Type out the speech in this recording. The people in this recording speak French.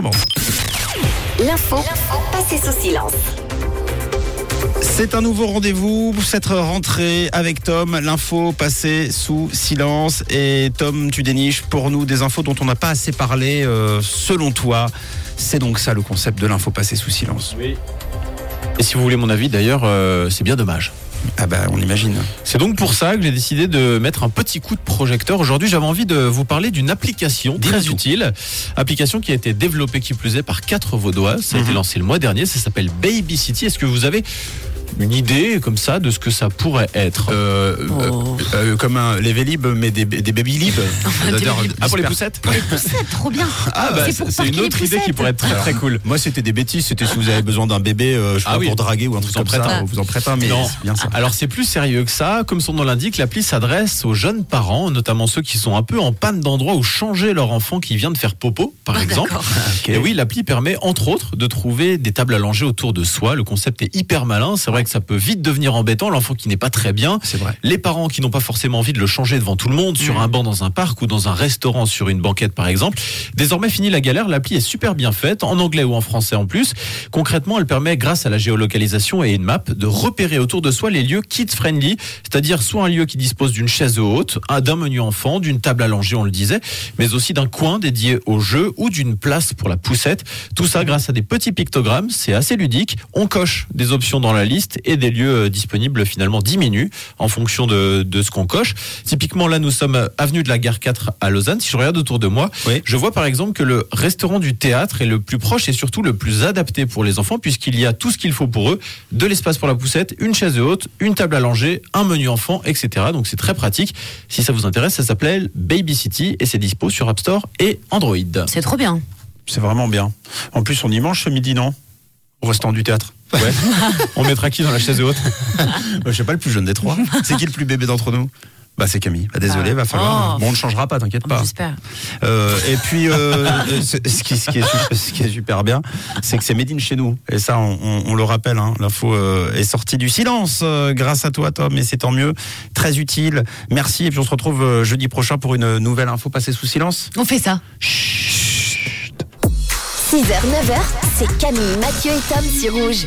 autrement. L'info passée sous silence. C'est un nouveau rendez-vous pour cette rentrée avec Tom. L'info passée sous silence. Et Tom, tu déniches pour nous des infos dont on n'a pas assez parlé euh, selon toi. C'est donc ça le concept de l'info passée sous silence. Oui. Et si vous voulez mon avis, d'ailleurs, euh, c'est bien dommage. Ah bah on imagine. C'est donc pour ça que j'ai décidé de mettre un petit coup de projecteur. Aujourd'hui, j'avais envie de vous parler d'une application très utile. Application qui a été développée, qui plus est, par quatre Vaudois. Ça a été Mhm. lancé le mois dernier. Ça s'appelle Baby City. Est-ce que vous avez une idée comme ça de ce que ça pourrait être Euh, Oh. euh, euh, comme un, les Vélib, mais des, des baby lib. C'est-à-dire, Ah, pour les poussettes C'est trop bien. Ah, bah, C'est pour une les autre idée qui poussettes. pourrait être très très cool. Moi, c'était des bêtises. C'était si vous avez besoin d'un bébé, euh, je sais Ah pas, oui. pour draguer ou un truc vous en comme prête ça. un. Vous en prête un, mais Non. c'est bien ça. Alors c'est plus sérieux que ça. Comme son nom l'indique, l'appli s'adresse aux jeunes parents, notamment ceux qui sont un peu en panne d'endroit où changer leur enfant qui vient de faire popo, par Ah, exemple. Ok. Et oui, l'appli permet entre autres de trouver des tables à langer autour de soi. Le concept est hyper malin. C'est vrai que ça peut vite devenir embêtant. L'enfant qui n'est pas très bien. C'est vrai. Les parents qui n'ont pas forcément envie de le changer devant tout le monde, sur un banc dans un parc ou dans un restaurant sur une banquette par exemple. Désormais fini la galère, l'appli est super bien faite, en anglais ou en français en plus. Concrètement, elle permet, grâce à la géolocalisation et une map, de repérer autour de soi les lieux kids-friendly, c'est-à-dire soit un lieu qui dispose d'une chaise haute, un- d'un menu enfant, d'une table à langer, on le disait, mais aussi d'un coin dédié au jeu ou d'une place pour la poussette. Tout ça grâce à des petits pictogrammes, c'est assez ludique. On coche des options dans la liste et des lieux euh, disponibles finalement diminuent en fonction de, de ce qu'on coche. Typiquement, là, nous sommes avenue de la Gare 4 à Lausanne. Si je regarde autour de moi, Oui. je vois par exemple que le restaurant du théâtre est le plus proche et surtout le plus adapté pour les enfants puisqu'il y a tout ce qu'il faut pour eux, de l'espace pour la poussette, une chaise haute, une table à langer, un menu enfant, etc. Donc c'est très pratique. Si ça vous intéresse, ça s'appelle Baby City et c'est dispo sur App Store et Android. C'est trop bien. C'est vraiment bien. En plus, on y mange ce midi, non? Au restaurant du théâtre. Ouais. On mettra qui dans la chaise haute? Bah, je sais pas, le plus jeune des trois. C'est qui le plus bébé d'entre nous? Bah c'est Camille. Bah, désolé, Ah. va falloir. Oh. Bon, on ne changera pas, t'inquiète pas. J'espère. Euh, et puis, euh, euh, ce, ce qui, ce qui est, ce qui est super bien, c'est que c'est made in chez nous. Et ça, on, on- on le rappelle, hein, l'info euh, est sortie du silence euh, grâce à toi, Tom, et c'est tant mieux. Très utile. Merci. Et puis, on se retrouve jeudi prochain pour une nouvelle info passée sous silence. On fait ça. 6h, 9h, c'est Camille, Mathieu et Tom sur Rouge.